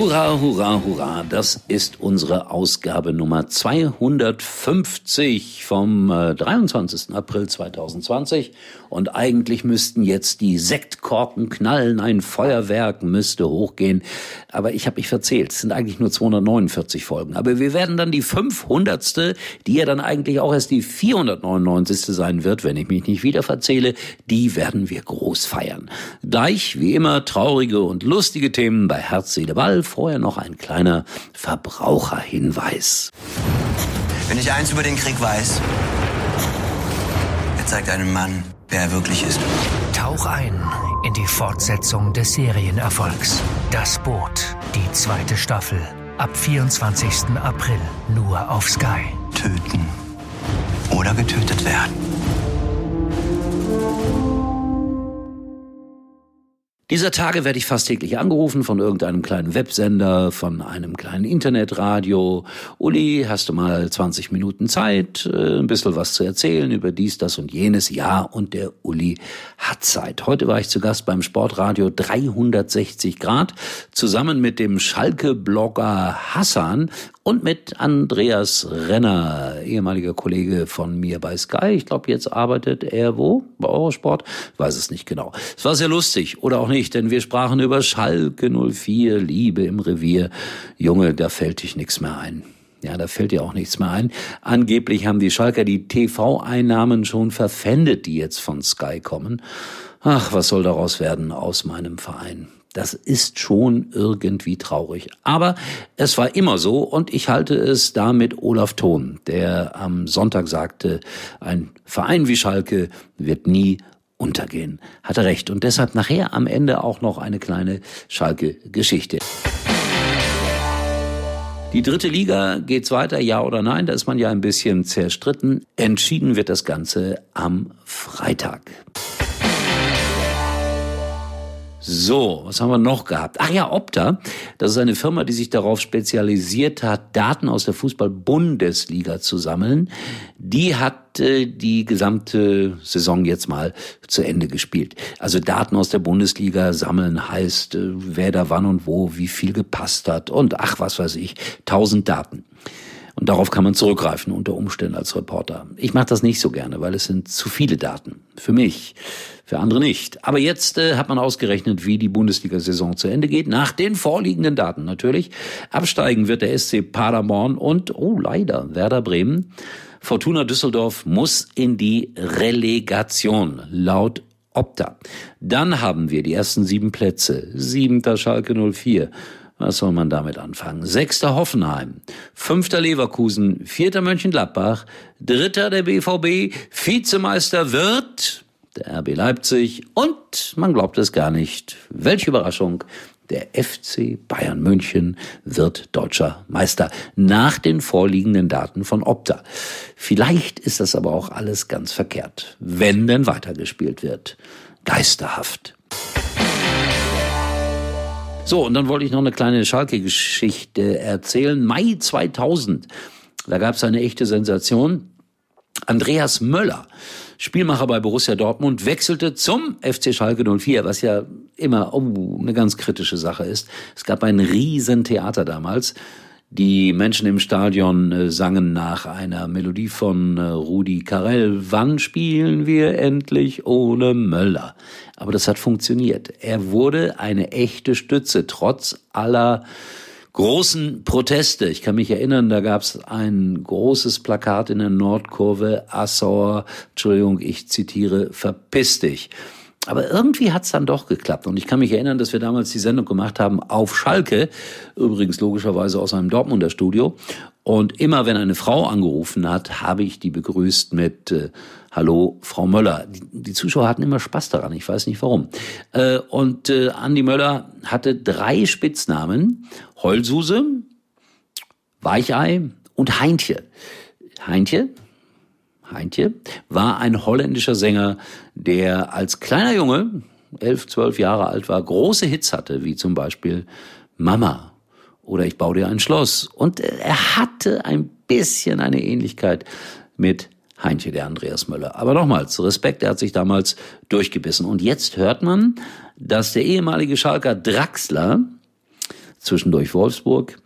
Hurra, hurra, hurra. Das ist unsere Ausgabe Nummer 250 vom 23. Äh, April 2020. Und eigentlich müssten jetzt die Sektkorken knallen, ein Feuerwerk müsste hochgehen. Aber ich habe mich verzählt. Es sind eigentlich nur 249 Folgen. Aber wir werden dann die 500. die ja dann eigentlich auch erst die 499. sein wird, wenn ich mich nicht wieder verzähle, die werden wir groß feiern. Gleich, wie immer, traurige und lustige Themen bei Herz, Seele, Ball vorher noch ein kleiner Verbraucherhinweis. Wenn ich eins über den Krieg weiß, er zeigt einem Mann, wer er wirklich ist. Tauch ein in die Fortsetzung des Serienerfolgs. Das Boot, die zweite Staffel. Ab 24. April nur auf Sky. Töten oder getötet werden. Dieser Tage werde ich fast täglich angerufen von irgendeinem kleinen Websender, von einem kleinen Internetradio. Uli, hast du mal 20 Minuten Zeit, äh, ein bisschen was zu erzählen über dies, das und jenes? Ja, und der Uli hat Zeit. Heute war ich zu Gast beim Sportradio 360 Grad, zusammen mit dem Schalke-Blogger Hassan und mit Andreas Renner, ehemaliger Kollege von mir bei Sky. Ich glaube, jetzt arbeitet er wo? Bei Eurosport? Weiß es nicht genau. Es war sehr lustig oder auch nicht, denn wir sprachen über Schalke 04, Liebe im Revier. Junge, da fällt dich nichts mehr ein. Ja, da fällt dir auch nichts mehr ein. Angeblich haben die Schalker die TV-Einnahmen schon verpfändet, die jetzt von Sky kommen. Ach, was soll daraus werden aus meinem Verein? Das ist schon irgendwie traurig. Aber es war immer so und ich halte es da mit Olaf Thon, der am Sonntag sagte, ein Verein wie Schalke wird nie untergehen. Hatte recht. Und deshalb nachher am Ende auch noch eine kleine Schalke-Geschichte. Die dritte Liga geht's weiter, ja oder nein? Da ist man ja ein bisschen zerstritten. Entschieden wird das Ganze am Freitag. So, was haben wir noch gehabt? Ach ja, Opta. Das ist eine Firma, die sich darauf spezialisiert hat, Daten aus der Fußball-Bundesliga zu sammeln. Die hat äh, die gesamte Saison jetzt mal zu Ende gespielt. Also Daten aus der Bundesliga sammeln heißt, äh, wer da wann und wo, wie viel gepasst hat und ach, was weiß ich, tausend Daten. Und darauf kann man zurückgreifen unter Umständen als Reporter. Ich mache das nicht so gerne, weil es sind zu viele Daten. Für mich, für andere nicht. Aber jetzt äh, hat man ausgerechnet, wie die Bundesliga-Saison zu Ende geht. Nach den vorliegenden Daten natürlich. Absteigen wird der SC Paderborn und, oh leider, Werder Bremen. Fortuna Düsseldorf muss in die Relegation, laut Opta. Dann haben wir die ersten sieben Plätze. Siebenter Schalke 04. Was soll man damit anfangen? Sechster Hoffenheim, fünfter Leverkusen, vierter Mönchengladbach, dritter der BVB, Vizemeister wird der RB Leipzig und man glaubt es gar nicht, welche Überraschung, der FC Bayern München wird deutscher Meister nach den vorliegenden Daten von Opta. Vielleicht ist das aber auch alles ganz verkehrt, wenn denn weitergespielt wird. Geisterhaft. So, und dann wollte ich noch eine kleine Schalke-Geschichte erzählen. Mai 2000, da gab es eine echte Sensation. Andreas Möller, Spielmacher bei Borussia Dortmund, wechselte zum FC Schalke 04, was ja immer oh, eine ganz kritische Sache ist. Es gab ein Riesentheater damals. Die Menschen im Stadion äh, sangen nach einer Melodie von äh, Rudi Carell, wann spielen wir endlich ohne Möller? Aber das hat funktioniert. Er wurde eine echte Stütze, trotz aller großen Proteste. Ich kann mich erinnern, da gab es ein großes Plakat in der Nordkurve, Assauer, Entschuldigung, ich zitiere, verpiss dich. Aber irgendwie hat's dann doch geklappt. Und ich kann mich erinnern, dass wir damals die Sendung gemacht haben auf Schalke, übrigens logischerweise aus einem Dortmunder Studio. Und immer wenn eine Frau angerufen hat, habe ich die begrüßt mit äh, Hallo, Frau Möller. Die, die, Zuschauer hatten immer Spaß daran, ich weiß nicht warum. Äh, und äh, Andi Möller hatte drei Spitznamen. Heulsuse, Weichei und Heintje. Heintje Heintje, war ein holländischer Sänger, der als kleiner Junge, elf, zwölf Jahre alt war, große Hits hatte, wie zum Beispiel Mama oder ich baue dir ein Schloss. Und er hatte ein bisschen eine Ähnlichkeit mit Heinche, der Andreas Möller. Aber nochmals, Respekt, er hat sich damals durchgebissen. Und jetzt hört man, dass der ehemalige Schalker Draxler, zwischendurch Wolfsburg,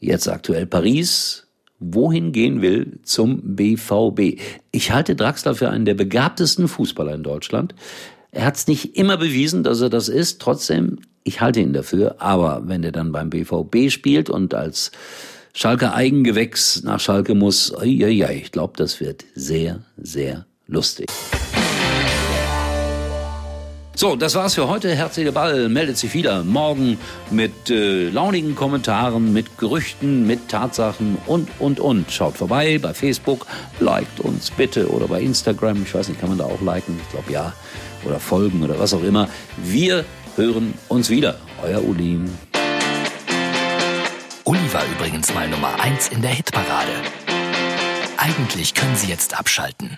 jetzt aktuell Paris, wohin gehen will zum BVB. Ich halte Draxler für einen der begabtesten Fußballer in Deutschland. Er hat es nicht immer bewiesen, dass er das ist. Trotzdem, ich halte ihn dafür. Aber wenn er dann beim BVB spielt und als Schalke Eigengewächs nach Schalke muss, ja, ja, ich glaube, das wird sehr, sehr lustig. So, das war's für heute. Herzliche Ball meldet sich wieder morgen mit äh, launigen Kommentaren, mit Gerüchten, mit Tatsachen und, und, und. Schaut vorbei bei Facebook, liked uns bitte oder bei Instagram. Ich weiß nicht, kann man da auch liken? Ich glaube ja. Oder folgen oder was auch immer. Wir hören uns wieder. Euer Uli. Uli war übrigens mal Nummer 1 in der Hitparade. Eigentlich können Sie jetzt abschalten.